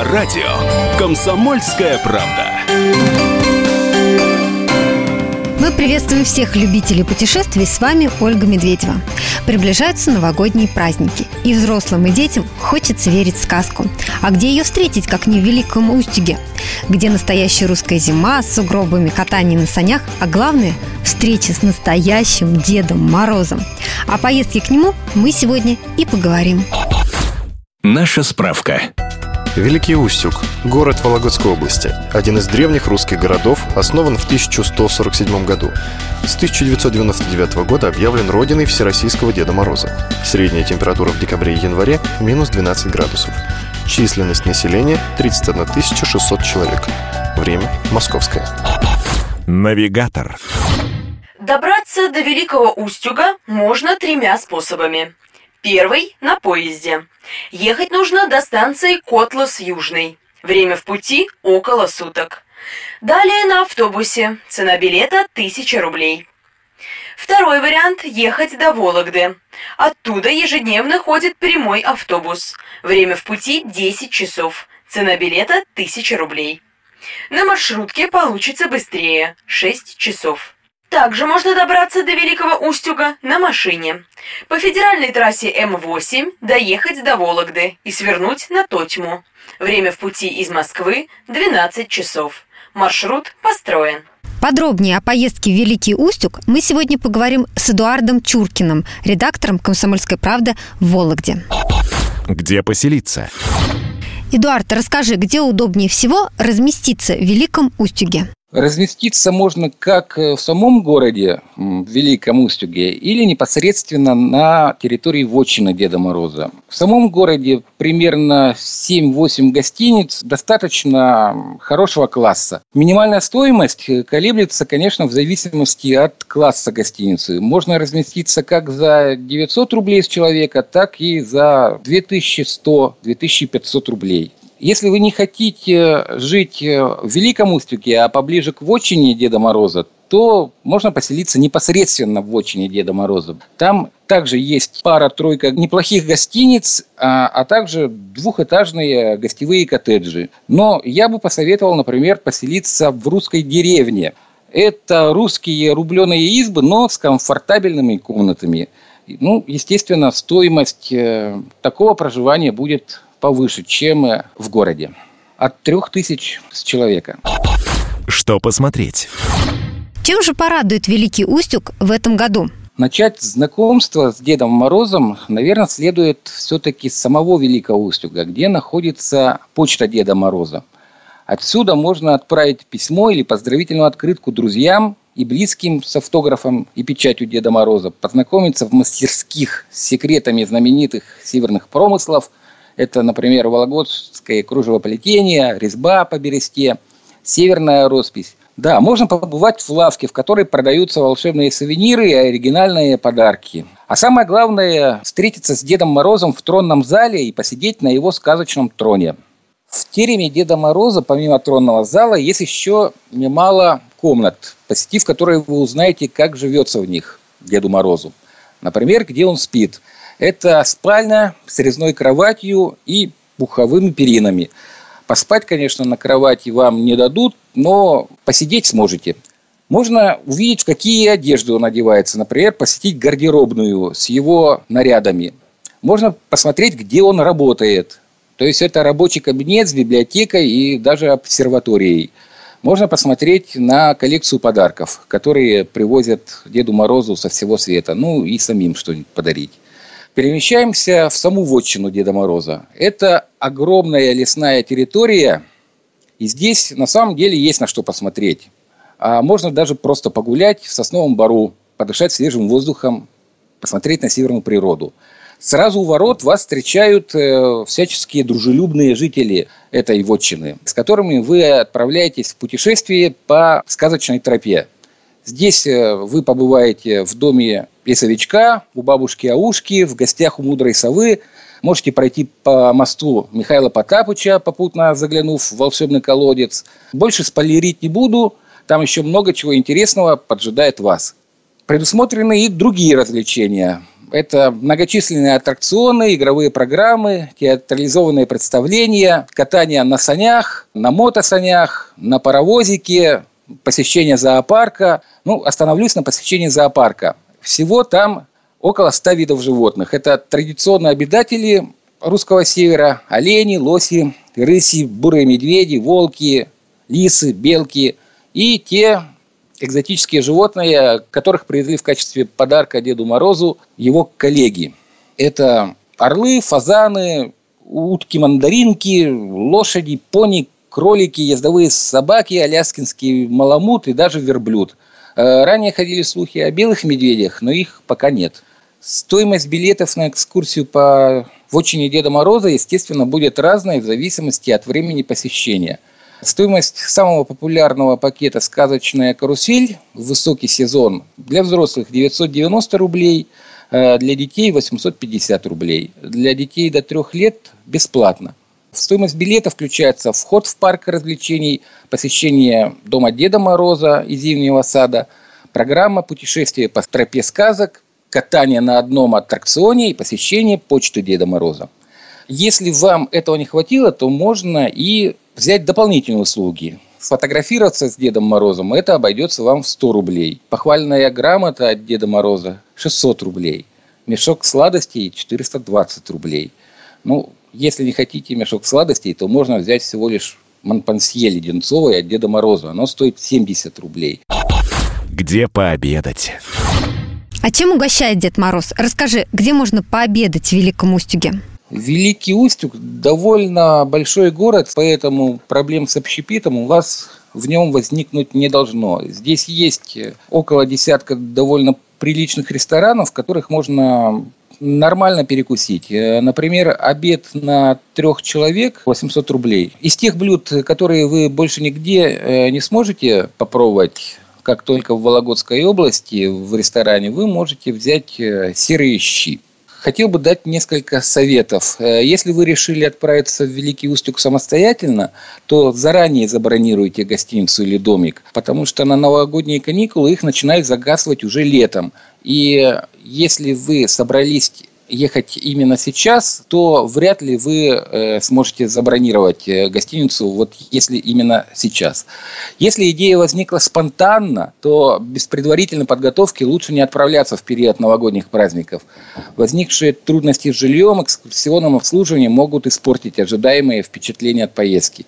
На радио «Комсомольская правда». Мы приветствуем всех любителей путешествий. С вами Ольга Медведева. Приближаются новогодние праздники. И взрослым, и детям хочется верить в сказку. А где ее встретить, как не в Великом Устюге? Где настоящая русская зима с сугробами, катание на санях, а главное – встреча с настоящим Дедом Морозом. О поездке к нему мы сегодня и поговорим. Наша справка. Великий Устюг – город Вологодской области, один из древних русских городов, основан в 1147 году. С 1999 года объявлен родиной Всероссийского Деда Мороза. Средняя температура в декабре и январе – минус 12 градусов. Численность населения – 31 600 человек. Время – московское. Навигатор. Добраться до Великого Устюга можно тремя способами. Первый – на поезде. Ехать нужно до станции Котлас-Южный. Время в пути – около суток. Далее на автобусе. Цена билета – 1000 рублей. Второй вариант – ехать до Вологды. Оттуда ежедневно ходит прямой автобус. Время в пути – 10 часов. Цена билета – 1000 рублей. На маршрутке получится быстрее – 6 часов. Также можно добраться до Великого Устюга на машине. По федеральной трассе М8 доехать до Вологды и свернуть на Тотьму. Время в пути из Москвы 12 часов. Маршрут построен. Подробнее о поездке в Великий Устюг мы сегодня поговорим с Эдуардом Чуркиным, редактором «Комсомольской правды» в Вологде. Где поселиться? Эдуард, расскажи, где удобнее всего разместиться в Великом Устюге? Разместиться можно как в самом городе, в Великом Устюге, или непосредственно на территории вотчины Деда Мороза. В самом городе примерно 7-8 гостиниц достаточно хорошего класса. Минимальная стоимость колеблется, конечно, в зависимости от класса гостиницы. Можно разместиться как за 900 рублей с человека, так и за 2100-2500 рублей. Если вы не хотите жить в Великом Устюге, а поближе к вотчине Деда Мороза, то можно поселиться непосредственно в вотчине Деда Мороза. Там также есть пара-тройка неплохих гостиниц, а, а также двухэтажные гостевые коттеджи. Но я бы посоветовал, например, поселиться в русской деревне. Это русские рубленые избы, но с комфортабельными комнатами. Ну, естественно, стоимость э, такого проживания будет повыше, чем в городе. От трех тысяч с человека. Что посмотреть? Чем же порадует Великий Устюг в этом году? Начать знакомство с Дедом Морозом, наверное, следует все-таки с самого Великого Устюга, где находится почта Деда Мороза. Отсюда можно отправить письмо или поздравительную открытку друзьям и близким с автографом и печатью Деда Мороза, познакомиться в мастерских с секретами знаменитых северных промыслов – это, например, Вологодское кружевоплетение, резьба по бересте, северная роспись. Да, можно побывать в лавке, в которой продаются волшебные сувениры и оригинальные подарки. А самое главное – встретиться с Дедом Морозом в тронном зале и посидеть на его сказочном троне. В тереме Деда Мороза, помимо тронного зала, есть еще немало комнат, посетив которые вы узнаете, как живется в них Деду Морозу. Например, где он спит – это спальня с резной кроватью и пуховыми перинами. Поспать, конечно, на кровати вам не дадут, но посидеть сможете. Можно увидеть, в какие одежды он одевается. Например, посетить гардеробную с его нарядами. Можно посмотреть, где он работает. То есть это рабочий кабинет с библиотекой и даже обсерваторией. Можно посмотреть на коллекцию подарков, которые привозят Деду Морозу со всего света. Ну и самим что-нибудь подарить. Перемещаемся в саму вотчину Деда Мороза. Это огромная лесная территория, и здесь на самом деле есть на что посмотреть. А можно даже просто погулять в сосновом бару, подышать свежим воздухом, посмотреть на северную природу. Сразу у ворот вас встречают э, всяческие дружелюбные жители этой вотчины, с которыми вы отправляетесь в путешествие по сказочной тропе. Здесь э, вы побываете в доме лесовичка, у бабушки Аушки, в гостях у мудрой совы. Можете пройти по мосту Михаила Потапыча, попутно заглянув в волшебный колодец. Больше спойлерить не буду, там еще много чего интересного поджидает вас. Предусмотрены и другие развлечения. Это многочисленные аттракционы, игровые программы, театрализованные представления, катание на санях, на мотосанях, на паровозике, посещение зоопарка. Ну, остановлюсь на посещении зоопарка. Всего там около 100 видов животных. Это традиционные обитатели русского севера, олени, лоси, рыси, бурые медведи, волки, лисы, белки и те экзотические животные, которых привезли в качестве подарка Деду Морозу его коллеги. Это орлы, фазаны, утки-мандаринки, лошади, пони, кролики, ездовые собаки, аляскинский маламут и даже верблюд. Э, ранее ходили слухи о белых медведях, но их пока нет. Стоимость билетов на экскурсию по вотчине Деда Мороза, естественно, будет разной в зависимости от времени посещения – Стоимость самого популярного пакета «Сказочная карусель» в высокий сезон для взрослых 990 рублей, э, для детей 850 рублей. Для детей до трех лет бесплатно. Стоимость билета включается вход в парк развлечений, посещение Дома Деда Мороза и Зимнего сада, программа путешествия по тропе сказок, катание на одном аттракционе и посещение почты Деда Мороза. Если вам этого не хватило, то можно и взять дополнительные услуги. Сфотографироваться с Дедом Морозом, это обойдется вам в 100 рублей. Похвальная грамота от Деда Мороза 600 рублей. Мешок сладостей 420 рублей. Ну, если не хотите мешок сладостей, то можно взять всего лишь Монпансье леденцовое от Деда Мороза. Оно стоит 70 рублей. Где пообедать? А чем угощает Дед Мороз? Расскажи, где можно пообедать в Великом Устюге? Великий Устюг довольно большой город, поэтому проблем с общепитом у вас в нем возникнуть не должно. Здесь есть около десятка довольно приличных ресторанов, в которых можно нормально перекусить. Например, обед на трех человек 800 рублей. Из тех блюд, которые вы больше нигде э, не сможете попробовать, как только в Вологодской области в ресторане, вы можете взять э, серые щи. Хотел бы дать несколько советов. Э, если вы решили отправиться в Великий Устюг самостоятельно, то заранее забронируйте гостиницу или домик, потому что на новогодние каникулы их начинают загасывать уже летом. И если вы собрались ехать именно сейчас, то вряд ли вы э, сможете забронировать э, гостиницу, вот если именно сейчас. Если идея возникла спонтанно, то без предварительной подготовки лучше не отправляться в период новогодних праздников. Возникшие трудности с жильем, экскурсионным обслуживанием могут испортить ожидаемые впечатления от поездки.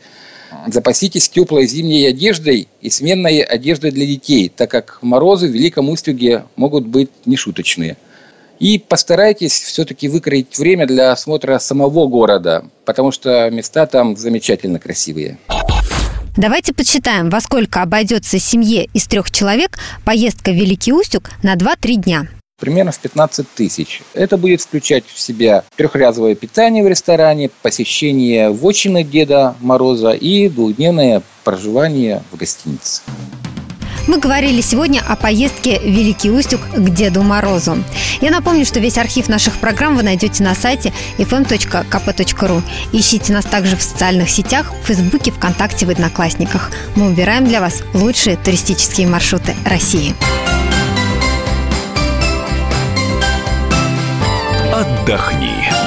Запаситесь теплой зимней одеждой и сменной одеждой для детей, так как морозы в Великом Устюге могут быть нешуточные. И постарайтесь все-таки выкроить время для осмотра самого города, потому что места там замечательно красивые. Давайте подсчитаем, во сколько обойдется семье из трех человек поездка в Великий Устюг на 2-3 дня примерно в 15 тысяч. Это будет включать в себя трехразовое питание в ресторане, посещение вотчины Деда Мороза и двухдневное проживание в гостинице. Мы говорили сегодня о поездке в Великий Устюг к Деду Морозу. Я напомню, что весь архив наших программ вы найдете на сайте fm.kp.ru. Ищите нас также в социальных сетях, в Фейсбуке, ВКонтакте, в Одноклассниках. Мы выбираем для вас лучшие туристические маршруты России. Отдохни.